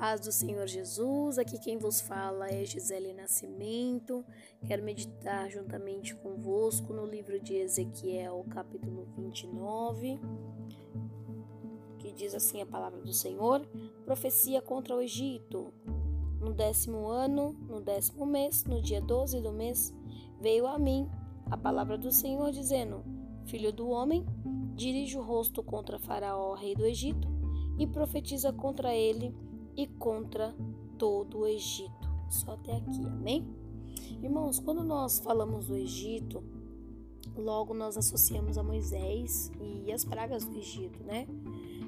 paz do Senhor Jesus, aqui quem vos fala é Gisele Nascimento. Quero meditar juntamente convosco no livro de Ezequiel, capítulo 29, que diz assim a palavra do Senhor: Profecia contra o Egito. No décimo ano, no décimo mês, no dia 12 do mês, veio a mim a palavra do Senhor, dizendo: Filho do homem, dirige o rosto contra Faraó, rei do Egito, e profetiza contra ele e contra todo o Egito. Só até aqui, amém? Irmãos, quando nós falamos do Egito, logo nós associamos a Moisés e as pragas do Egito, né?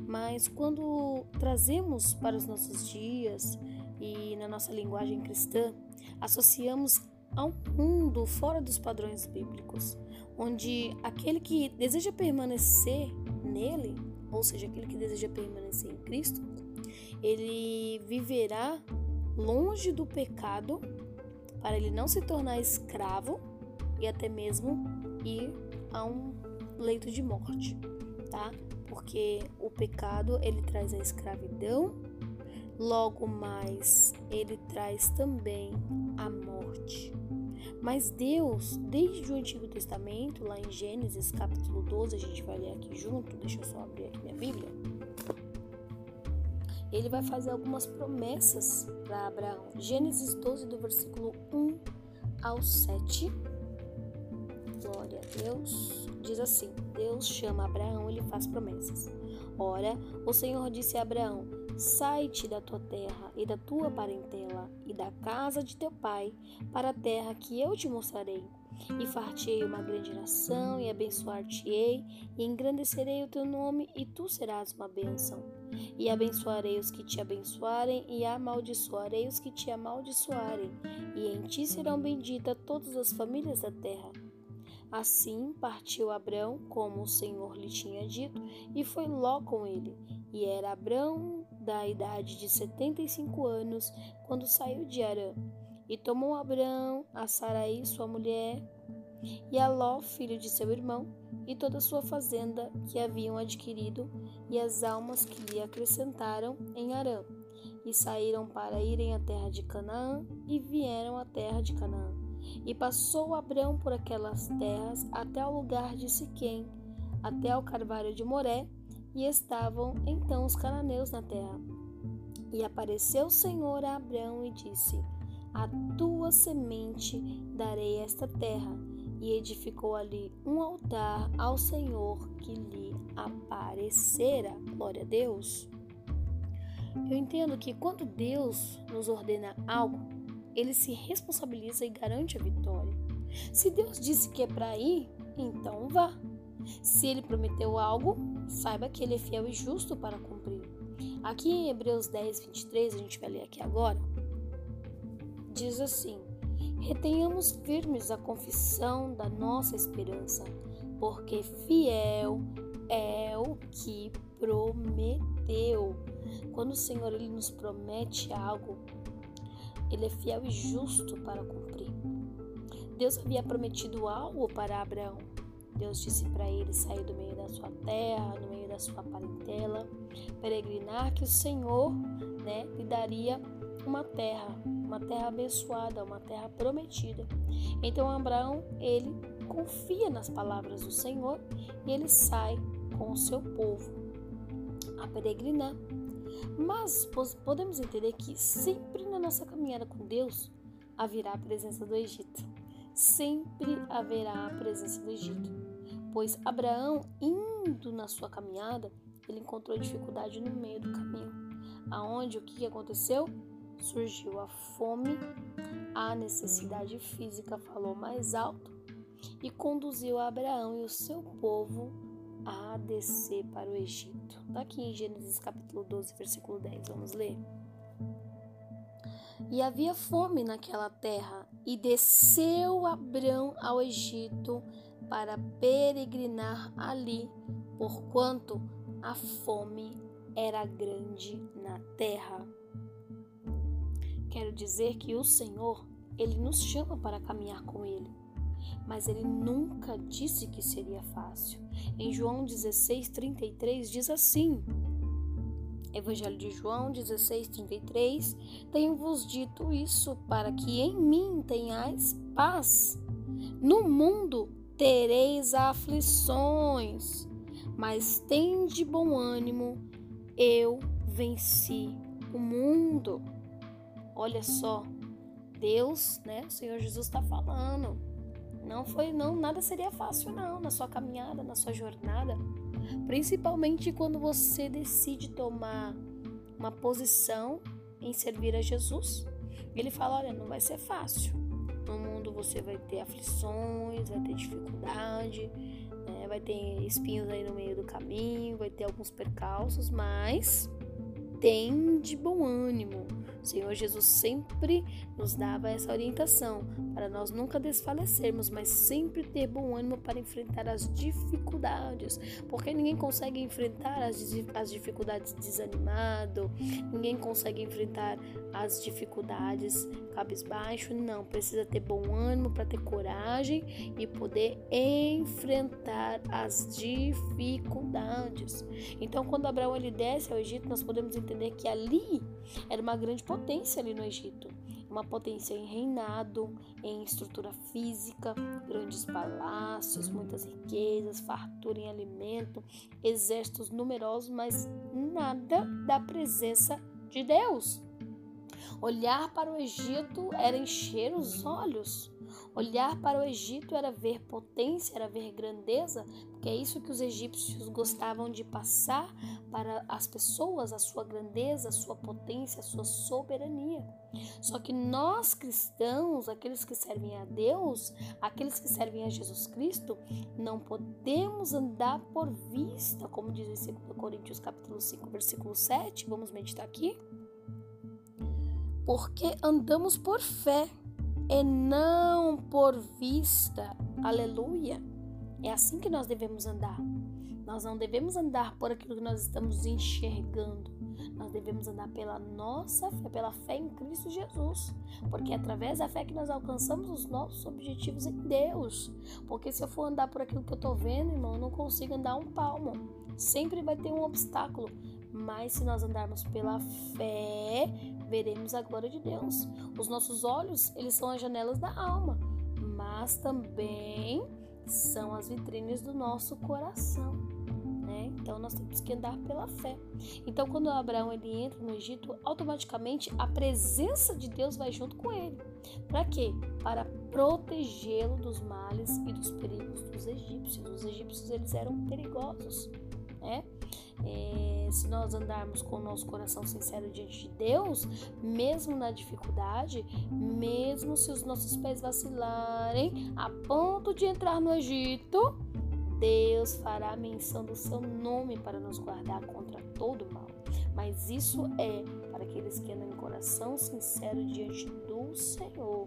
Mas quando trazemos para os nossos dias e na nossa linguagem cristã, associamos a um mundo fora dos padrões bíblicos, onde aquele que deseja permanecer nele, ou seja, aquele que deseja permanecer em Cristo, ele viverá longe do pecado para ele não se tornar escravo e até mesmo ir a um leito de morte, tá? Porque o pecado ele traz a escravidão, logo mais ele traz também a morte. Mas Deus, desde o Antigo Testamento, lá em Gênesis capítulo 12, a gente vai ler aqui junto, deixa eu só abrir aqui minha Bíblia ele vai fazer algumas promessas para Abraão. Gênesis 12, do versículo 1 ao 7. Glória a Deus. Diz assim: Deus chama Abraão e lhe faz promessas. Ora, o Senhor disse a Abraão: Sai-te da tua terra e da tua parentela e da casa de teu pai para a terra que eu te mostrarei e fartei uma grande nação, e abençoar-te-ei, e engrandecerei o teu nome, e tu serás uma bênção. E abençoarei os que te abençoarem, e amaldiçoarei os que te amaldiçoarem, e em ti serão benditas todas as famílias da terra. Assim partiu Abrão, como o Senhor lhe tinha dito, e foi Ló com ele. E era Abrão da idade de setenta e cinco anos, quando saiu de Arã. E tomou Abraão a Saraí, sua mulher, e a Ló, filho de seu irmão, e toda a sua fazenda que haviam adquirido, e as almas que lhe acrescentaram em Arã. E saíram para irem à terra de Canaã, e vieram à terra de Canaã. E passou Abraão por aquelas terras até o lugar de Siquém, até ao carvalho de Moré, e estavam então os cananeus na terra. E apareceu o Senhor a Abraão e disse: a tua semente darei esta terra. E edificou ali um altar ao Senhor que lhe aparecera. Glória a Deus. Eu entendo que quando Deus nos ordena algo, ele se responsabiliza e garante a vitória. Se Deus disse que é para ir, então vá. Se ele prometeu algo, saiba que ele é fiel e justo para cumprir. Aqui em Hebreus 10, 23, a gente vai ler aqui agora diz assim: Retenhamos firmes a confissão da nossa esperança, porque fiel é o que prometeu. Quando o Senhor ele nos promete algo, ele é fiel e justo para cumprir. Deus havia prometido algo para Abraão. Deus disse para ele sair do meio da sua terra, no meio da sua parentela, peregrinar que o Senhor, né, lhe daria uma terra, uma terra abençoada, uma terra prometida. Então Abraão, ele confia nas palavras do Senhor e ele sai com o seu povo a peregrinar. Mas podemos entender que sempre na nossa caminhada com Deus haverá a presença do Egito. Sempre haverá a presença do Egito. Pois Abraão, indo na sua caminhada, ele encontrou dificuldade no meio do caminho. Aonde o que aconteceu? Surgiu a fome, a necessidade física falou mais alto e conduziu Abraão e o seu povo a descer para o Egito. Está aqui em Gênesis capítulo 12, versículo 10. Vamos ler. E havia fome naquela terra, e desceu Abrão ao Egito para peregrinar ali, porquanto a fome era grande na terra. Quero dizer que o Senhor, ele nos chama para caminhar com ele, mas ele nunca disse que seria fácil. Em João 16:33 diz assim: Evangelho de João 16, 33. Tenho-vos dito isso para que em mim tenhais paz. No mundo tereis aflições, mas tende bom ânimo, eu venci o mundo. Olha só, Deus, né? O Senhor Jesus está falando. Não foi, não, nada seria fácil não na sua caminhada, na sua jornada. Principalmente quando você decide tomar uma posição em servir a Jesus. Ele fala: olha, não vai ser fácil. No mundo você vai ter aflições, vai ter dificuldade, né? vai ter espinhos aí no meio do caminho, vai ter alguns percalços, mas tem de bom ânimo. O Senhor Jesus sempre nos dava essa orientação para nós nunca desfalecermos, mas sempre ter bom ânimo para enfrentar as dificuldades, porque ninguém consegue enfrentar as, as dificuldades desanimado, ninguém consegue enfrentar as dificuldades cabisbaixo, não, precisa ter bom ânimo para ter coragem e poder enfrentar as dificuldades. Então, quando Abraão ele desce ao Egito, nós podemos entender que ali era uma grande potência ali no Egito. Uma potência em reinado, em estrutura física, grandes palácios, muitas riquezas, fartura em alimento, exércitos numerosos, mas nada da presença de Deus. Olhar para o Egito era encher os olhos. Olhar para o Egito era ver potência, era ver grandeza, porque é isso que os egípcios gostavam de passar para as pessoas, a sua grandeza, a sua potência, a sua soberania. Só que nós cristãos, aqueles que servem a Deus, aqueles que servem a Jesus Cristo, não podemos andar por vista, como diz em 2 Coríntios capítulo 5, versículo 7. Vamos meditar aqui porque andamos por fé e não por vista. Aleluia. É assim que nós devemos andar. Nós não devemos andar por aquilo que nós estamos enxergando. Nós devemos andar pela nossa fé, pela fé em Cristo Jesus. Porque é através da fé que nós alcançamos os nossos objetivos em Deus. Porque se eu for andar por aquilo que eu estou vendo, irmão, eu não consigo andar um palmo. Sempre vai ter um obstáculo. Mas se nós andarmos pela fé, veremos a glória de Deus. Os nossos olhos, eles são as janelas da alma, mas também são as vitrines do nosso coração. Né? Então nós temos que andar pela fé. Então quando Abraão ele entra no Egito, automaticamente a presença de Deus vai junto com ele. Para quê? Para protegê-lo dos males e dos perigos dos egípcios. Os egípcios eles eram perigosos, né? É, se nós andarmos com o nosso coração sincero diante de Deus, mesmo na dificuldade, mesmo se os nossos pés vacilarem a ponto de entrar no Egito, Deus fará menção do seu nome para nos guardar contra todo mal. Mas isso é para aqueles que andam em coração sincero diante do Senhor.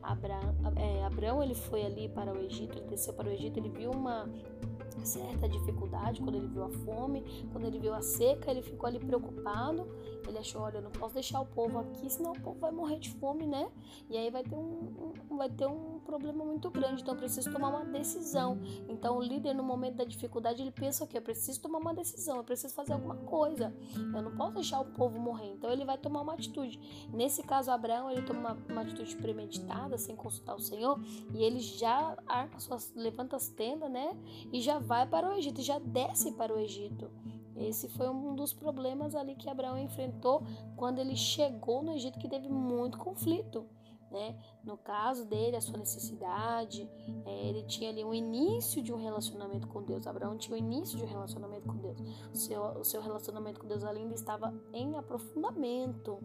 Abraão, é, Abraão ele foi ali para o Egito, ele desceu para o Egito, ele viu uma certa dificuldade quando ele viu a fome, quando ele viu a seca, ele ficou ali preocupado. Ele achou, olha, eu não posso deixar o povo aqui, senão o povo vai morrer de fome, né? E aí vai ter um, um vai ter um problema muito grande. Então eu preciso tomar uma decisão. Então o líder no momento da dificuldade ele pensa o quê? Eu preciso tomar uma decisão, eu preciso fazer alguma coisa. Eu não posso deixar o povo morrer. Então ele vai tomar uma atitude. Nesse caso Abraão ele toma uma, uma atitude premeditada, sem consultar o Senhor, e ele já arma suas levanta as tendas, né? E já vai para o Egito, já desce para o Egito. Esse foi um dos problemas ali que Abraão enfrentou quando ele chegou no Egito, que teve muito conflito. Né? No caso dele, a sua necessidade, é, ele tinha ali um início de um relacionamento com Deus. Abraão tinha o um início de um relacionamento com Deus. O seu, o seu relacionamento com Deus ainda estava em aprofundamento.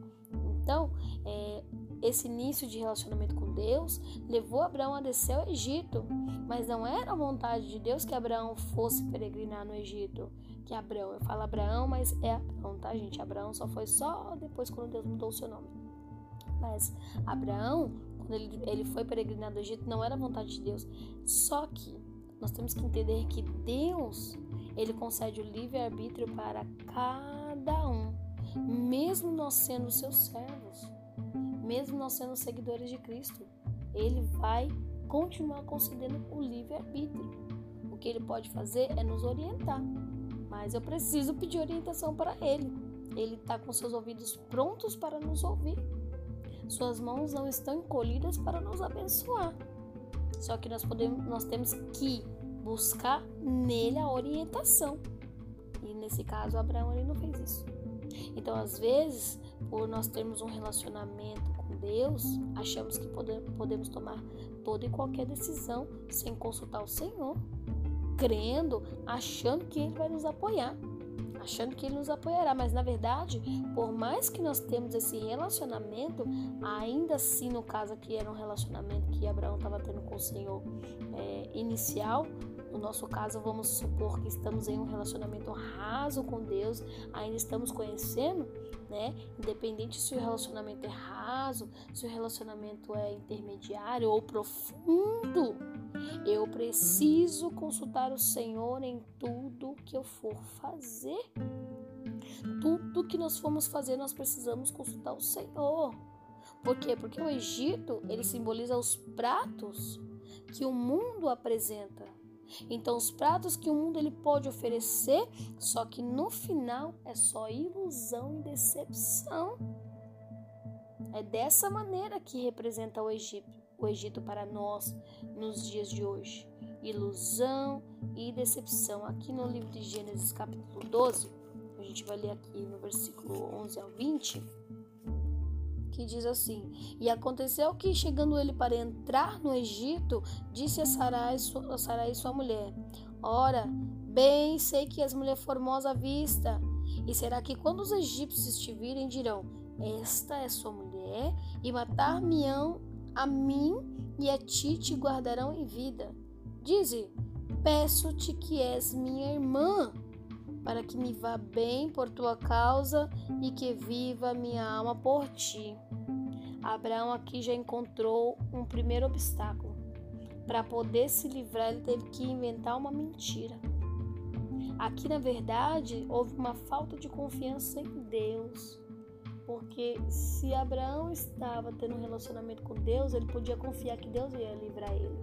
Então, é, esse início de relacionamento com Deus levou Abraão a descer ao Egito, mas não era a vontade de Deus que Abraão fosse peregrinar no Egito. Que Abraão, eu falo Abraão, mas é Abraão, tá, gente? Abraão só foi só depois quando Deus mudou o seu nome. Mas Abraão, quando ele, ele foi peregrinar no Egito, não era a vontade de Deus. Só que nós temos que entender que Deus, ele concede o livre-arbítrio para cada um mesmo nós sendo seus servos, mesmo nós sendo seguidores de Cristo, ele vai continuar concedendo o livre-arbítrio. O que ele pode fazer é nos orientar, mas eu preciso pedir orientação para ele. Ele está com seus ouvidos prontos para nos ouvir. Suas mãos não estão encolhidas para nos abençoar. Só que nós, podemos, nós temos que buscar nele a orientação. E nesse caso, Abraão ele não fez isso. Então, às vezes, por nós termos um relacionamento com Deus, achamos que podemos tomar toda e qualquer decisão sem consultar o Senhor, crendo, achando que Ele vai nos apoiar achando que ele nos apoiará, mas na verdade, por mais que nós temos esse relacionamento, ainda assim, no caso aqui era um relacionamento que Abraão estava tendo com o Senhor é, inicial, no nosso caso, vamos supor que estamos em um relacionamento raso com Deus, ainda estamos conhecendo, né? Independente se o relacionamento é raso, se o relacionamento é intermediário ou profundo, eu preciso consultar o Senhor em tudo que eu for fazer. Tudo que nós formos fazer, nós precisamos consultar o Senhor. Por quê? Porque o Egito, ele simboliza os pratos que o mundo apresenta. Então, os pratos que o mundo ele pode oferecer, só que no final é só ilusão e decepção. É dessa maneira que representa o Egito o Egito para nós nos dias de hoje. Ilusão e decepção. Aqui no livro de Gênesis, capítulo 12, a gente vai ler aqui no versículo 11 ao 20, que diz assim: E aconteceu que, chegando ele para entrar no Egito, disse a Sarai, a Sarai sua mulher: Ora, bem sei que és mulher formosa à vista. E será que quando os egípcios te virem, dirão: Esta é sua mulher, e matar-me-ão a mim e a ti te guardarão em vida. Dize: Peço-te que és minha irmã, para que me vá bem por tua causa e que viva minha alma por ti. Abraão aqui já encontrou um primeiro obstáculo. Para poder se livrar, ele teve que inventar uma mentira. Aqui, na verdade, houve uma falta de confiança em Deus. Porque se Abraão estava tendo um relacionamento com Deus, ele podia confiar que Deus ia livrar ele.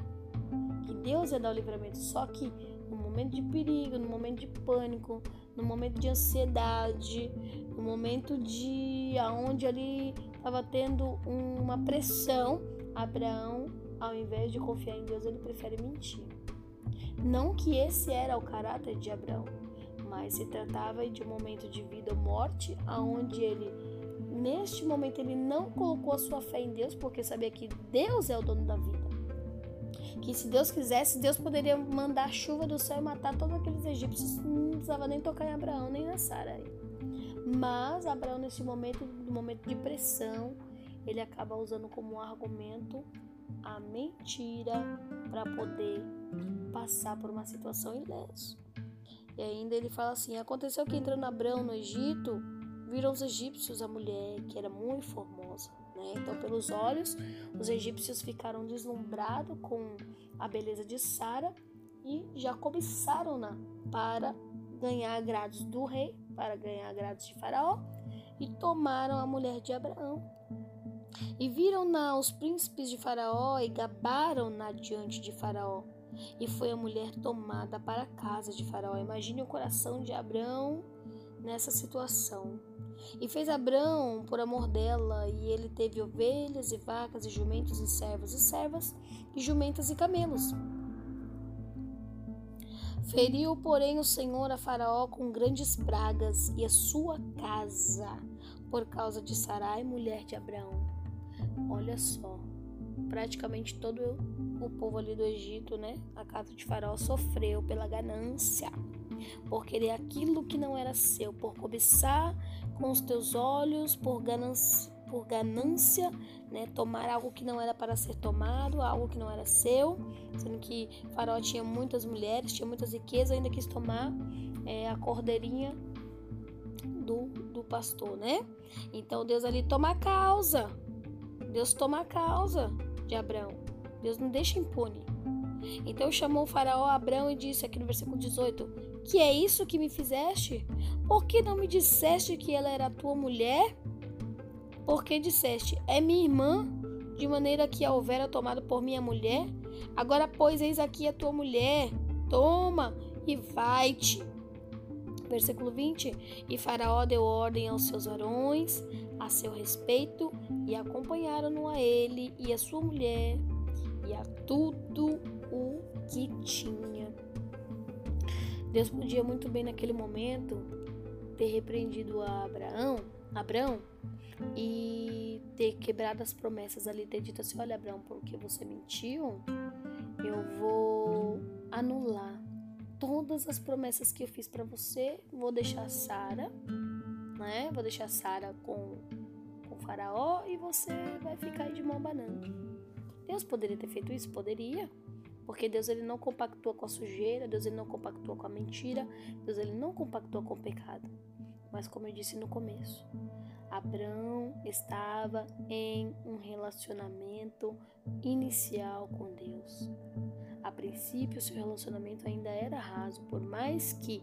Que Deus ia dar o livramento. Só que no momento de perigo, no momento de pânico, no momento de ansiedade, no momento de aonde ele estava tendo uma pressão, Abraão, ao invés de confiar em Deus, ele prefere mentir. Não que esse era o caráter de Abraão, mas se tratava de um momento de vida ou morte, aonde ele neste momento ele não colocou a sua fé em Deus porque sabia que Deus é o dono da vida. Que se Deus quisesse, Deus poderia mandar chuva do céu e matar todos aqueles egípcios. Não precisava nem tocar em Abraão nem na Sara. Mas Abraão, nesse momento, no momento de pressão, ele acaba usando como argumento a mentira para poder passar por uma situação ileso. E ainda ele fala assim: aconteceu que entrando Abraão no Egito, viram os egípcios a mulher, que era muito formosa. Né? Então, pelos olhos, os egípcios ficaram deslumbrados com a beleza de Sara e já cobiçaram-na para ganhar agrados do rei, para ganhar agrados de Faraó, e tomaram a mulher de Abraão. E viram-na os príncipes de Faraó e gabaram-na diante de Faraó. E foi a mulher tomada para a casa de Faraó. Imagine o coração de Abraão nessa situação. E fez Abrão por amor dela, e ele teve ovelhas e vacas e jumentos e servos e servas, e jumentas e camelos. Feriu, porém, o Senhor a Faraó com grandes pragas e a sua casa, por causa de Sarai, mulher de Abraão. Olha só, praticamente todo o povo ali do Egito, né? A casa de Faraó sofreu pela ganância por querer aquilo que não era seu, por cobiçar com os teus olhos, por ganância, por ganância né, tomar algo que não era para ser tomado, algo que não era seu, sendo que Faraó tinha muitas mulheres, tinha muitas riquezas, ainda quis tomar é, a cordeirinha do, do pastor, né? Então Deus ali toma a causa, Deus toma a causa de Abraão, Deus não deixa impune. Então chamou o faraó a Abraão e disse aqui no versículo 18: que é isso que me fizeste? Por que não me disseste que ela era tua mulher? Porque disseste, é minha irmã, de maneira que a houvera tomado por minha mulher? Agora, pois, eis aqui a tua mulher, toma e vai-te. Versículo 20: E Faraó deu ordem aos seus varões a seu respeito e acompanharam-no a ele e a sua mulher e a tudo o que tinha. Deus podia muito bem naquele momento ter repreendido a Abraão, Abraão e ter quebrado as promessas ali, ter dito assim: Olha, Abraão, porque você mentiu, eu vou anular todas as promessas que eu fiz para você, vou deixar Sara, né? Vou deixar Sara com com Faraó e você vai ficar de mão banando. Deus poderia ter feito isso, poderia, porque Deus ele não compactua com a sujeira, Deus ele não compactua com a mentira, Deus ele não compactua com o pecado. Mas como eu disse no começo, Abraão estava em um relacionamento inicial com Deus. A princípio, seu relacionamento ainda era raso, por mais que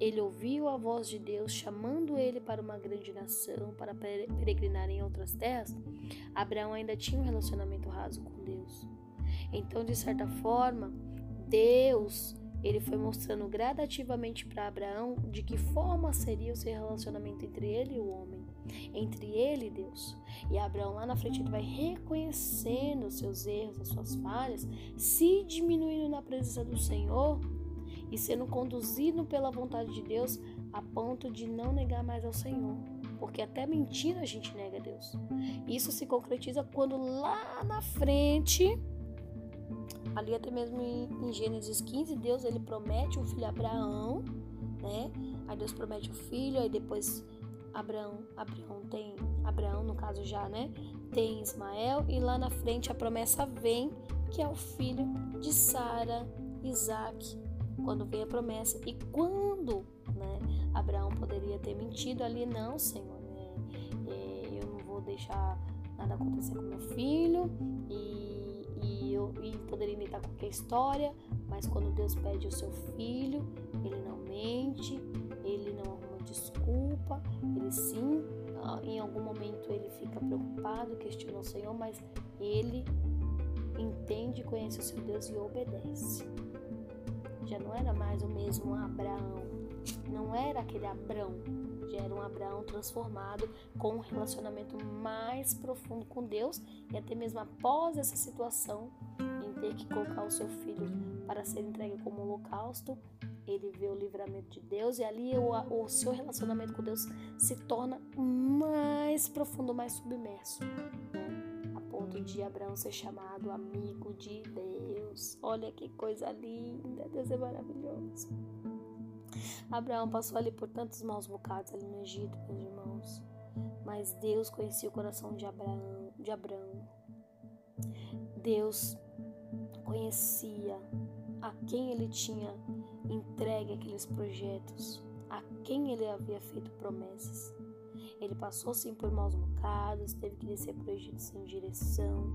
ele ouviu a voz de Deus chamando ele para uma grande nação, para peregrinar em outras terras. Abraão ainda tinha um relacionamento raso com Deus. Então, de certa forma, Deus ele foi mostrando gradativamente para Abraão de que forma seria o seu relacionamento entre ele e o homem, entre ele e Deus. E Abraão lá na frente ele vai reconhecendo os seus erros, as suas falhas, se diminuindo na presença do Senhor e sendo conduzido pela vontade de Deus a ponto de não negar mais ao Senhor. Porque até mentindo a gente nega a Deus. Isso se concretiza quando lá na frente ali até mesmo em, Gênesis 15, Deus ele promete um filho a Abraão, né? Aí Deus promete o filho, aí depois Abraão, Abraão tem, Abraão no caso já, né? Tem Ismael e lá na frente a promessa vem que é o filho de Sara, Isaac, quando vem a promessa e quando, né? Abraão poderia ter mentido ali, não, Senhor, né? É, eu não vou deixar nada acontecer com meu filho e e, eu, e poderia imitar qualquer história, mas quando Deus pede o seu filho, ele não mente, ele não arruma desculpa, ele sim, em algum momento ele fica preocupado, questiona o Senhor, mas ele entende, conhece o seu Deus e obedece. Já não era mais o mesmo Abraão, não era aquele Abrão, já era um Abraão transformado com um relacionamento mais profundo com Deus e até mesmo após essa situação em ter que colocar o seu filho para ser entregue como holocausto, ele vê o livramento de Deus e ali o, o seu relacionamento com Deus se torna mais profundo, mais submerso, né? De Abraão ser chamado amigo de Deus. Olha que coisa linda, Deus é maravilhoso. Abraão passou ali por tantos maus bocados ali no Egito, meus irmãos. Mas Deus conhecia o coração de Abraão, de Abraão. Deus conhecia a quem ele tinha entregue aqueles projetos, a quem ele havia feito promessas. Ele passou sim por maus bocados, teve que descer para o Egito sem direção.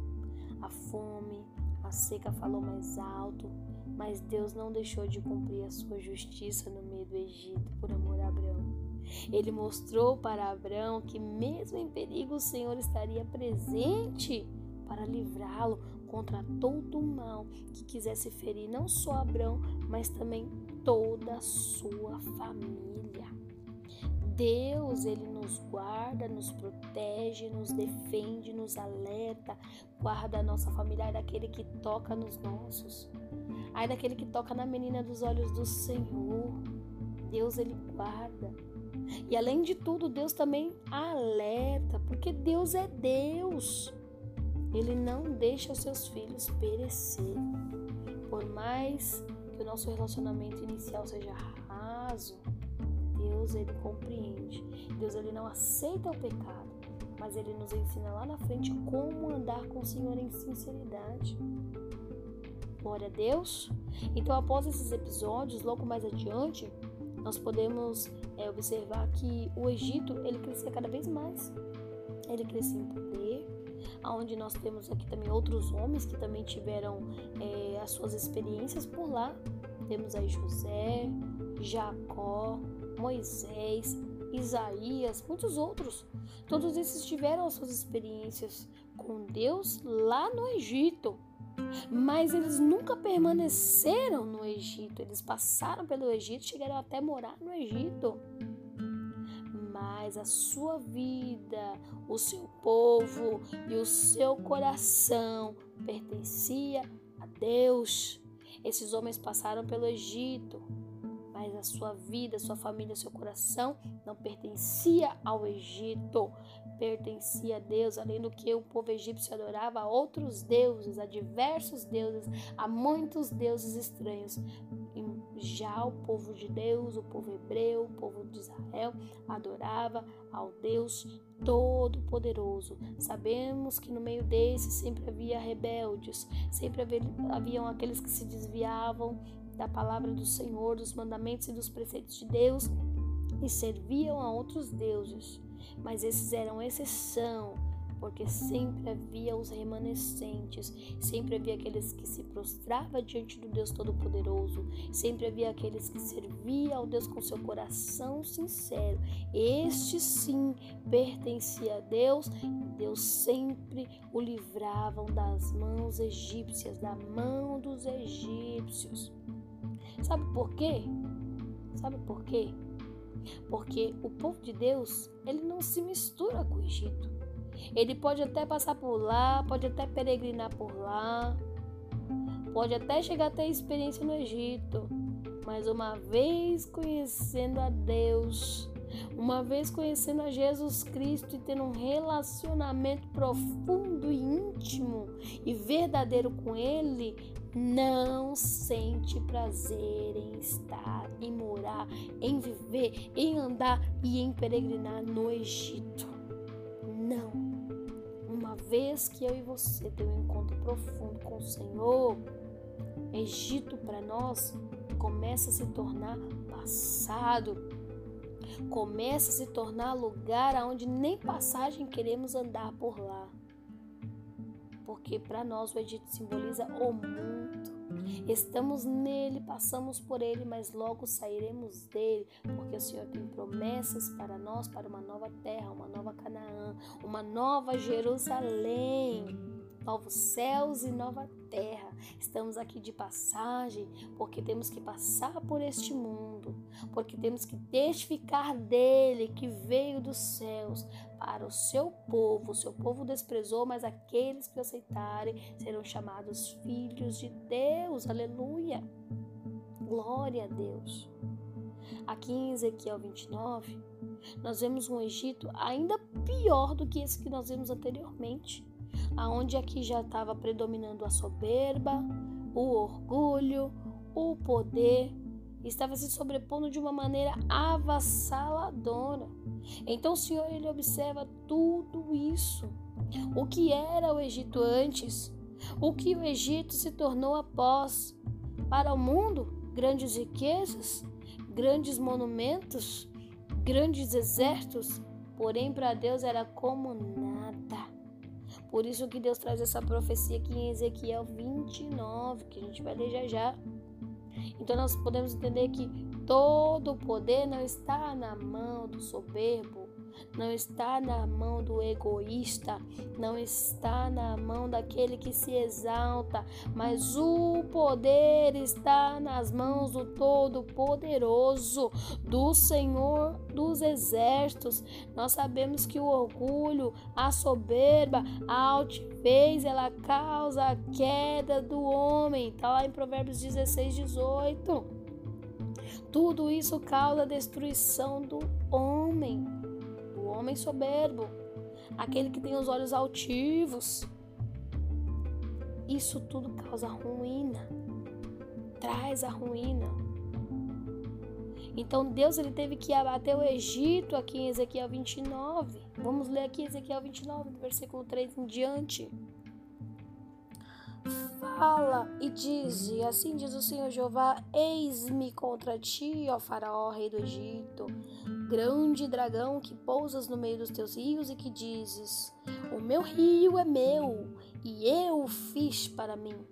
A fome, a seca falou mais alto, mas Deus não deixou de cumprir a sua justiça no meio do Egito por amor a Abraão. Ele mostrou para Abraão que, mesmo em perigo, o Senhor estaria presente para livrá-lo contra todo o mal que quisesse ferir não só Abraão, mas também toda a sua família. Deus, ele nos guarda, nos protege, nos defende, nos alerta, guarda a nossa família daquele que toca nos nossos. Ai daquele que toca na menina dos olhos do Senhor. Deus ele guarda. E além de tudo, Deus também alerta, porque Deus é Deus. Ele não deixa os seus filhos perecer. Por mais que o nosso relacionamento inicial seja raso, Deus ele compreende. Deus ele não aceita o pecado, mas ele nos ensina lá na frente como andar com o Senhor em sinceridade. Glória a Deus. Então, após esses episódios, logo mais adiante, nós podemos é, observar que o Egito ele crescia cada vez mais. Ele crescia em poder, aonde nós temos aqui também outros homens que também tiveram é, as suas experiências por lá. Temos aí José, Jacó, Moisés, Isaías, muitos outros. Todos esses tiveram as suas experiências com Deus lá no Egito. Mas eles nunca permaneceram no Egito. Eles passaram pelo Egito, chegaram até morar no Egito. Mas a sua vida, o seu povo e o seu coração pertencia a Deus. Esses homens passaram pelo Egito, a sua vida, sua família, seu coração não pertencia ao Egito, pertencia a Deus, além do que o povo egípcio adorava a outros deuses, a diversos deuses, a muitos deuses estranhos. Já o povo de Deus, o povo hebreu, o povo de Israel, adorava ao Deus Todo-Poderoso. Sabemos que no meio desse sempre havia rebeldes, sempre haviam aqueles que se desviavam da palavra do Senhor, dos mandamentos e dos preceitos de Deus e serviam a outros deuses. Mas esses eram exceção, porque sempre havia os remanescentes, sempre havia aqueles que se prostravam diante do Deus Todo-Poderoso, sempre havia aqueles que serviam ao Deus com seu coração sincero. Este sim pertencia a Deus, e Deus sempre o livravam das mãos egípcias, da mão dos egípcios. Sabe por quê? Sabe por quê? Porque o povo de Deus, ele não se mistura com o Egito. Ele pode até passar por lá, pode até peregrinar por lá, pode até chegar a ter experiência no Egito, mas uma vez conhecendo a Deus, uma vez conhecendo a Jesus Cristo e tendo um relacionamento profundo e íntimo e verdadeiro com Ele, não sente prazer em estar, em morar, em viver, em andar e em peregrinar no Egito. Não. Uma vez que eu e você tem um encontro profundo com o Senhor, Egito para nós começa a se tornar passado, começa a se tornar lugar aonde nem passagem queremos andar por lá porque para nós o Egito simboliza o mundo. Estamos nele, passamos por ele, mas logo sairemos dele, porque o Senhor tem promessas para nós, para uma nova terra, uma nova Canaã, uma nova Jerusalém novos céus e nova terra. Estamos aqui de passagem porque temos que passar por este mundo, porque temos que testificar dele que veio dos céus para o seu povo. O seu povo desprezou, mas aqueles que aceitarem serão chamados filhos de Deus. Aleluia! Glória a Deus. Aqui em Ezequiel 29, nós vemos um Egito ainda pior do que esse que nós vimos anteriormente aonde aqui já estava predominando a soberba, o orgulho, o poder, estava se sobrepondo de uma maneira avassaladora. Então o Senhor ele observa tudo isso. O que era o Egito antes, o que o Egito se tornou após. Para o mundo, grandes riquezas, grandes monumentos, grandes exércitos, porém para Deus era como nada. Por isso que Deus traz essa profecia aqui em Ezequiel 29, que a gente vai ler já já. Então nós podemos entender que todo o poder não está na mão do soberbo, não está na mão do egoísta, não está na mão daquele que se exalta, mas o poder está nas mãos do Todo-Poderoso, do Senhor dos Exércitos. Nós sabemos que o orgulho, a soberba, a altivez, ela causa a queda do homem. Está lá em Provérbios 16, 18. Tudo isso causa a destruição do homem homem soberbo, aquele que tem os olhos altivos. Isso tudo causa ruína, traz a ruína. Então Deus ele teve que abater o Egito aqui em Ezequiel 29. Vamos ler aqui Ezequiel 29, do versículo 3 em diante. Fala e diz: Assim diz o Senhor Jeová: Eis-me contra ti, ó Faraó, rei do Egito, grande dragão que pousas no meio dos teus rios e que dizes: O meu rio é meu e eu o fiz para mim.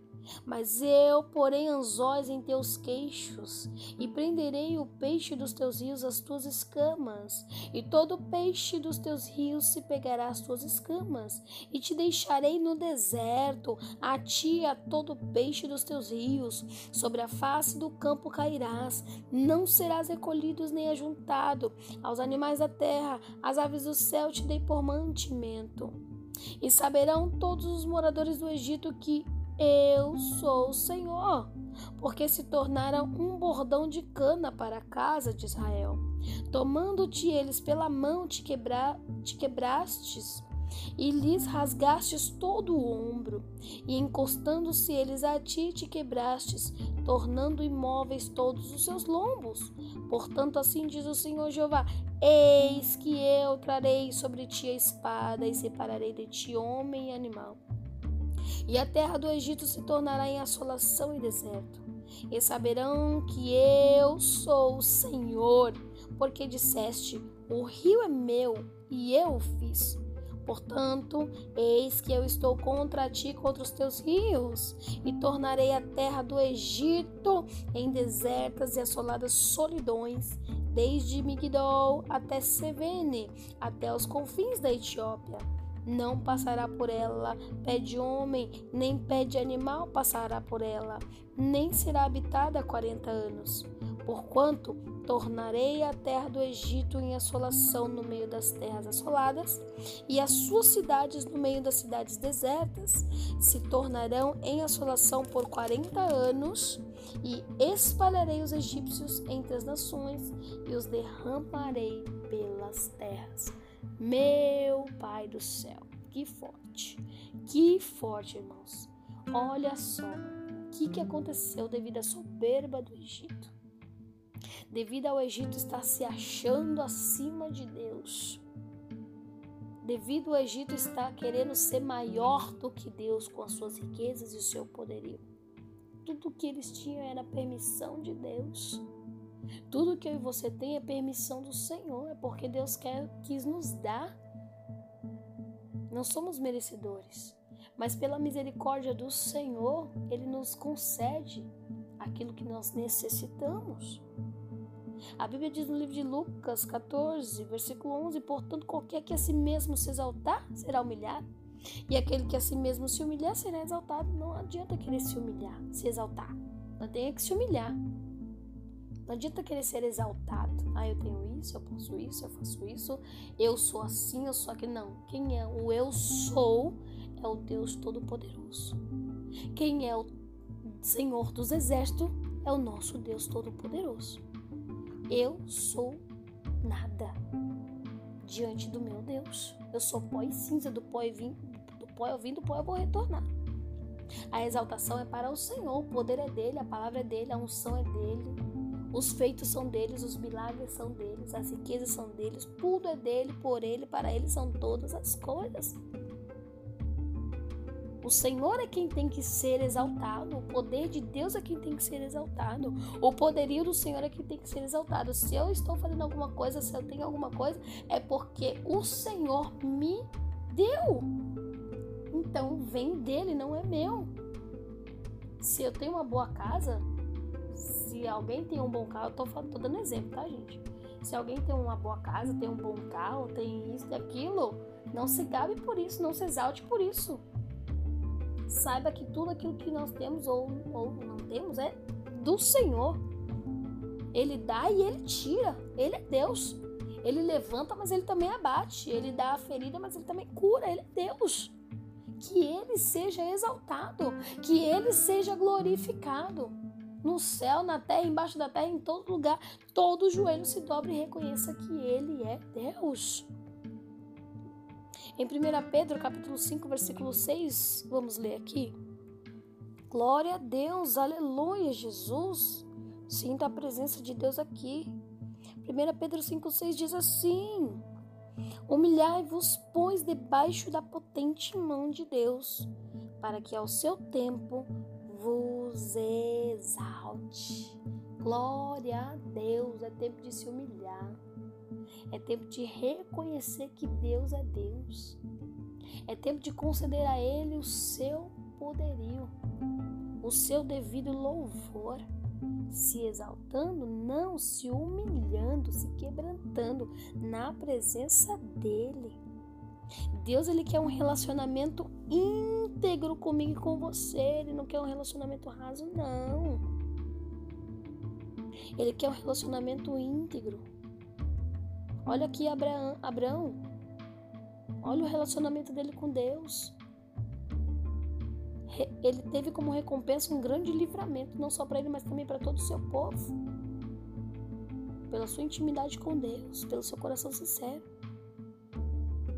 Mas eu porei anzóis em teus queixos, e prenderei o peixe dos teus rios às tuas escamas, e todo peixe dos teus rios se pegará às tuas escamas, e te deixarei no deserto, a ti a todo peixe dos teus rios, sobre a face do campo cairás, não serás recolhido nem ajuntado, aos animais da terra, às aves do céu te dei por mantimento. E saberão todos os moradores do Egito que eu sou o Senhor, porque se tornaram um bordão de cana para a casa de Israel. Tomando-te eles pela mão, te, quebra, te quebrastes e lhes rasgastes todo o ombro, e encostando-se eles a ti, te quebrastes, tornando imóveis todos os seus lombos. Portanto, assim diz o Senhor Jeová: Eis que eu trarei sobre ti a espada e separarei de ti homem e animal e a terra do Egito se tornará em assolação e deserto. E saberão que eu sou o Senhor, porque disseste: O rio é meu e eu o fiz. Portanto, eis que eu estou contra ti, contra os teus rios, e tornarei a terra do Egito em desertas e assoladas solidões, desde Migdol até Sevene, até os confins da Etiópia não passará por ela. Pé de homem, nem pé de animal passará por ela, nem será habitada há quarenta anos. Porquanto tornarei a terra do Egito em assolação no meio das terras assoladas, e as suas cidades no meio das cidades desertas se tornarão em assolação por quarenta anos, e espalharei os egípcios entre as nações e os derramarei pelas terras. Meu Pai do céu, que forte, que forte, irmãos. Olha só o que, que aconteceu devido à soberba do Egito. Devido ao Egito estar se achando acima de Deus. Devido ao Egito estar querendo ser maior do que Deus com as suas riquezas e o seu poderio. Tudo que eles tinham era permissão de Deus. Tudo que eu e você tem é permissão do Senhor, é porque Deus quer, quis nos dar. Não somos merecedores, mas pela misericórdia do Senhor, Ele nos concede aquilo que nós necessitamos. A Bíblia diz no livro de Lucas 14, versículo 11: Portanto, qualquer que a si mesmo se exaltar será humilhado, e aquele que a si mesmo se humilhar será exaltado. Não adianta querer se humilhar, se exaltar. Não tem que se humilhar. Não adianta querer ser exaltado. Ah, eu tenho isso, eu posso isso, eu faço isso, eu sou assim, eu sou aquilo. Não. Quem é o eu sou é o Deus Todo-Poderoso. Quem é o Senhor dos Exércitos é o nosso Deus Todo-Poderoso. Eu sou nada diante do meu Deus. Eu sou pó e cinza, do pó, e vim, do pó eu vim, do pó eu vou retornar. A exaltação é para o Senhor, o poder é dele, a palavra é dele, a unção é dele. Os feitos são deles, os milagres são deles, as riquezas são deles, tudo é dele, por ele, para ele são todas as coisas. O Senhor é quem tem que ser exaltado, o poder de Deus é quem tem que ser exaltado, o poderio do Senhor é quem tem que ser exaltado. Se eu estou fazendo alguma coisa, se eu tenho alguma coisa, é porque o Senhor me deu. Então vem dele, não é meu. Se eu tenho uma boa casa, se alguém tem um bom carro, eu tô, tô dando exemplo, tá, gente? Se alguém tem uma boa casa, tem um bom carro, tem isso e aquilo, não se gabe por isso, não se exalte por isso. Saiba que tudo aquilo que nós temos ou, ou não temos é do Senhor. Ele dá e ele tira. Ele é Deus. Ele levanta, mas ele também abate. Ele dá a ferida, mas ele também cura. Ele é Deus. Que ele seja exaltado, que ele seja glorificado no céu, na terra, embaixo da terra, em todo lugar, todo joelho se dobre e reconheça que Ele é Deus. Em 1 Pedro, capítulo 5, versículo 6, vamos ler aqui. Glória a Deus, aleluia, Jesus. Sinta a presença de Deus aqui. 1 Pedro 5,6 diz assim: Humilhai-vos, pois, debaixo da potente mão de Deus, para que ao seu tempo vos exalte. Glória a Deus, é tempo de se humilhar. É tempo de reconhecer que Deus é Deus. É tempo de conceder a Ele o seu poderio, o seu devido louvor, se exaltando, não se humilhando, se quebrantando na presença dele. Deus ele quer um relacionamento íntegro comigo e com você, ele não quer um relacionamento raso não. Ele quer um relacionamento íntegro. Olha aqui Abraão, Abraão. Olha o relacionamento dele com Deus ele teve como recompensa um grande livramento, não só para ele, mas também para todo o seu povo. Pela sua intimidade com Deus, pelo seu coração sincero.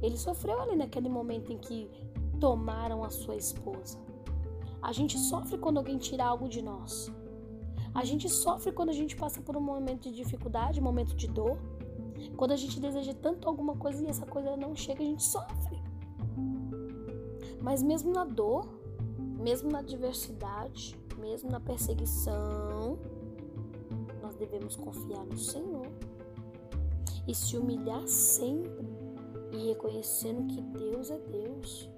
Ele sofreu ali naquele momento em que tomaram a sua esposa. A gente sofre quando alguém tira algo de nós. A gente sofre quando a gente passa por um momento de dificuldade, um momento de dor. Quando a gente deseja tanto alguma coisa e essa coisa não chega, a gente sofre. Mas mesmo na dor, mesmo na adversidade, mesmo na perseguição, nós devemos confiar no Senhor e se humilhar sempre e reconhecendo que Deus é Deus,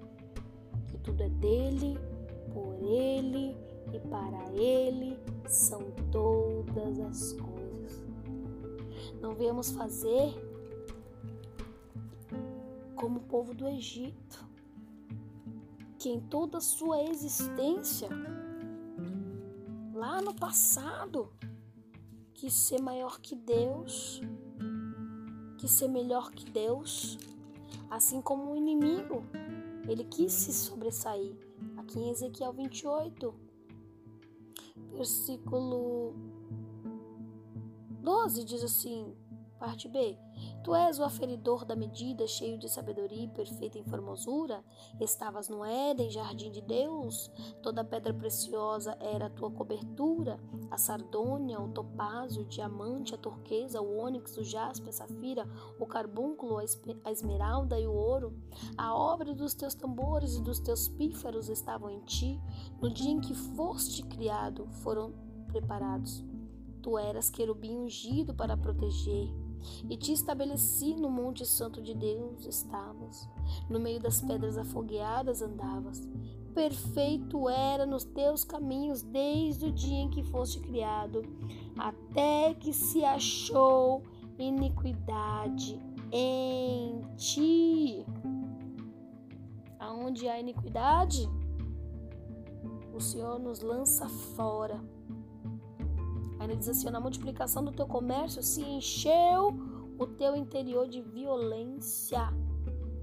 que tudo é dele, por ele e para ele são todas as coisas. Não viemos fazer como o povo do Egito que em toda a sua existência, lá no passado, quis ser maior que Deus, quis ser melhor que Deus, assim como o inimigo, ele quis se sobressair. Aqui em Ezequiel 28, versículo 12 diz assim: Parte B. Tu és o aferidor da medida, cheio de sabedoria e perfeita em formosura? Estavas no Éden, jardim de Deus? Toda pedra preciosa era a tua cobertura: a sardônia, o topázio, o diamante, a turquesa, o ônix, o jaspe, a safira, o carbúnculo, a esmeralda e o ouro. A obra dos teus tambores e dos teus pífaros estavam em ti. No dia em que foste criado, foram preparados. Tu eras querubim ungido para proteger e te estabeleci no monte santo de Deus estavas, no meio das pedras afogueadas andavas. Perfeito era nos teus caminhos desde o dia em que foste criado, até que se achou iniquidade em ti. Aonde há iniquidade, o Senhor nos lança fora ele diz assim: na multiplicação do teu comércio se encheu o teu interior de violência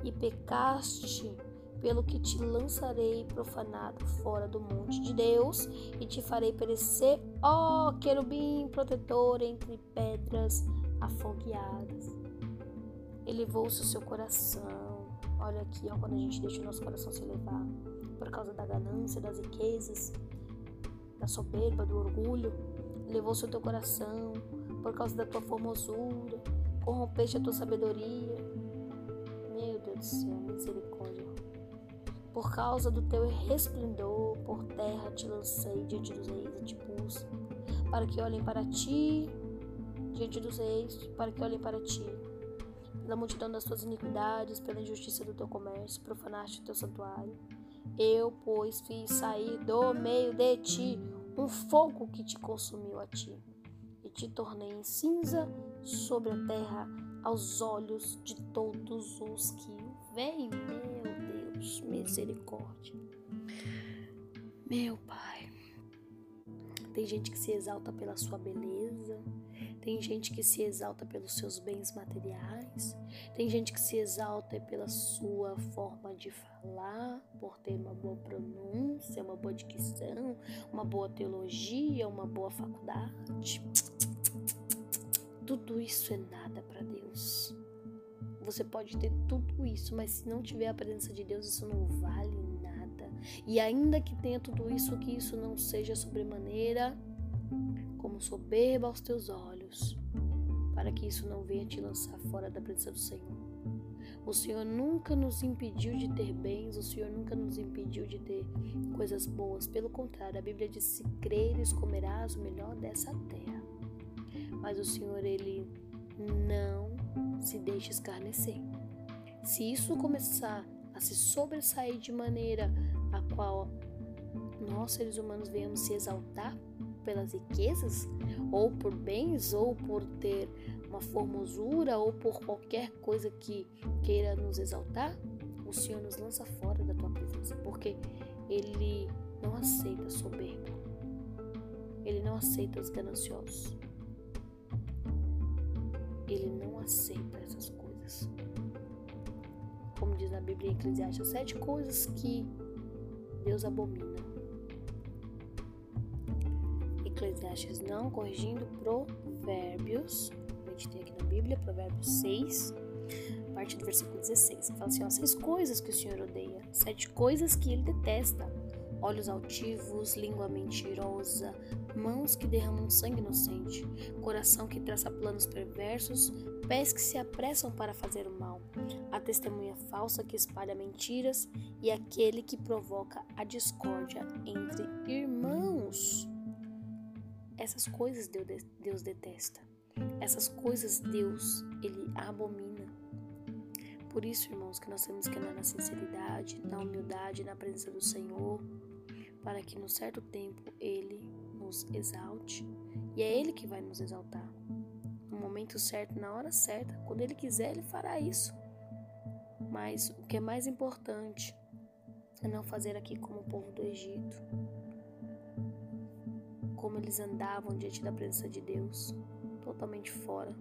e pecaste, pelo que te lançarei profanado fora do monte de Deus e te farei perecer, ó querubim protetor entre pedras afogueadas. Elevou-se o seu coração. Olha aqui, ó, quando a gente deixa o nosso coração se elevar por causa da ganância, das riquezas, da soberba, do orgulho levou-se o teu coração por causa da tua formosura, corrompeste a tua sabedoria. Meu Deus do céu, misericórdia. Por causa do teu resplendor, por terra te lancei diante dos reis e te pus, para que olhem para ti, diante dos reis, para que olhem para ti. Pela multidão das tuas iniquidades, pela injustiça do teu comércio, profanaste o teu santuário. Eu, pois, fiz sair do meio de ti um fogo que te consumiu a ti, e te tornei em cinza sobre a terra aos olhos de todos os que veem. Meu Deus, misericórdia. Meu Pai, tem gente que se exalta pela sua beleza, tem gente que se exalta pelos seus bens materiais, tem gente que se exalta pela sua forma de falar, por ter uma boa pronúncia, uma boa dicção, uma boa teologia, uma boa faculdade. Tudo isso é nada para Deus. Você pode ter tudo isso, mas se não tiver a presença de Deus, isso não vale. E ainda que tenha tudo isso, que isso não seja sobremaneira como soberba aos teus olhos, para que isso não venha te lançar fora da presença do Senhor. O Senhor nunca nos impediu de ter bens, o Senhor nunca nos impediu de ter coisas boas. Pelo contrário, a Bíblia diz: se creres, comerás o melhor dessa terra. Mas o Senhor, ele não se deixa escarnecer. Se isso começar a se sobressair de maneira a qual nós seres humanos venhamos se exaltar pelas riquezas, ou por bens, ou por ter uma formosura, ou por qualquer coisa que queira nos exaltar, o Senhor nos lança fora da tua presença, porque Ele não aceita soberbo, Ele não aceita os gananciosos, Ele não aceita essas coisas. Como diz na Bíblia em Eclesiastes, sete coisas que Deus abomina. Eclesiastes não corrigindo provérbios. A gente tem aqui na Bíblia, provérbios 6, parte do versículo 16. Fala assim, ó, seis coisas que o Senhor odeia, sete coisas que ele detesta. Olhos altivos, língua mentirosa, mãos que derramam sangue inocente, coração que traça planos perversos, pés que se apressam para fazer o mal, a testemunha falsa que espalha mentiras e aquele que provoca a discórdia entre irmãos. Essas coisas Deus detesta. Essas coisas Deus ele abomina. Por isso, irmãos, que nós temos que andar na sinceridade, na humildade, na presença do Senhor, para que no certo tempo Ele nos exalte. E é Ele que vai nos exaltar. No momento certo, na hora certa, quando Ele quiser, Ele fará isso. Mas o que é mais importante é não fazer aqui como o povo do Egito, como eles andavam diante da presença de Deus, totalmente fora,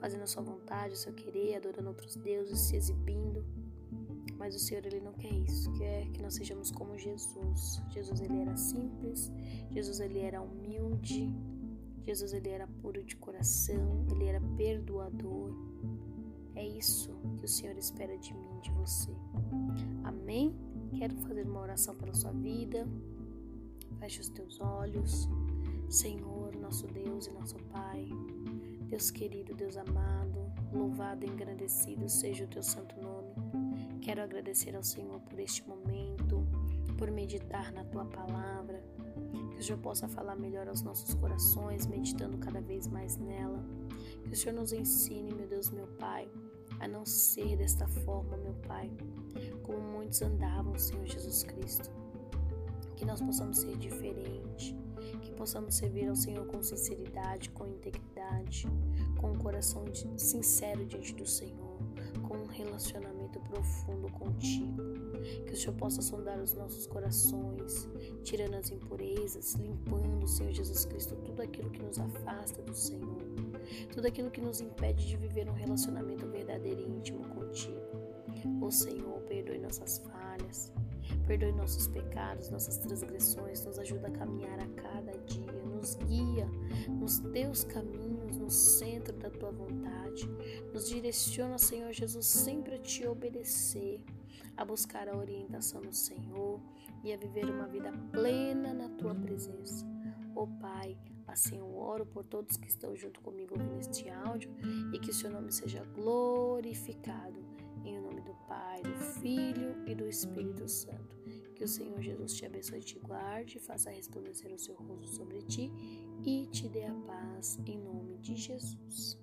fazendo a sua vontade, o seu querer, adorando outros deuses, se exibindo. Mas o Senhor ele não quer isso, quer que nós sejamos como Jesus. Jesus ele era simples, Jesus ele era humilde, Jesus ele era puro de coração, ele era perdoador. É isso que o Senhor espera de mim, de você. Amém? Quero fazer uma oração pela sua vida. Feche os teus olhos. Senhor, nosso Deus e nosso Pai, Deus querido, Deus amado, louvado e engrandecido seja o teu santo nome. Quero agradecer ao Senhor por este momento, por meditar na tua palavra, que o Senhor possa falar melhor aos nossos corações, meditando cada vez mais nela. Que o Senhor nos ensine, meu Deus, meu Pai, a não ser desta forma, meu Pai, como muitos andavam, Senhor Jesus Cristo. Que nós possamos ser diferentes que possamos servir ao Senhor com sinceridade, com integridade, com um coração sincero diante do Senhor, com um relacionamento profundo contigo. Que o Senhor possa sondar os nossos corações, tirando as impurezas, limpando, Senhor Jesus Cristo, tudo aquilo que nos afasta do Senhor, tudo aquilo que nos impede de viver um relacionamento verdadeiro e íntimo contigo. Ó Senhor, perdoe nossas falhas, Perdoe nossos pecados, nossas transgressões, nos ajuda a caminhar a cada dia, nos guia nos teus caminhos, no centro da tua vontade. Nos direciona, Senhor Jesus, sempre a te obedecer, a buscar a orientação do Senhor e a viver uma vida plena na tua presença. Ó oh, Pai, assim eu oro por todos que estão junto comigo ouvindo este áudio e que o seu nome seja glorificado. Em nome do Pai, do Filho e do Espírito Santo. Que o Senhor Jesus te abençoe e te guarde, faça resplandecer o seu rosto sobre ti e te dê a paz em nome de Jesus.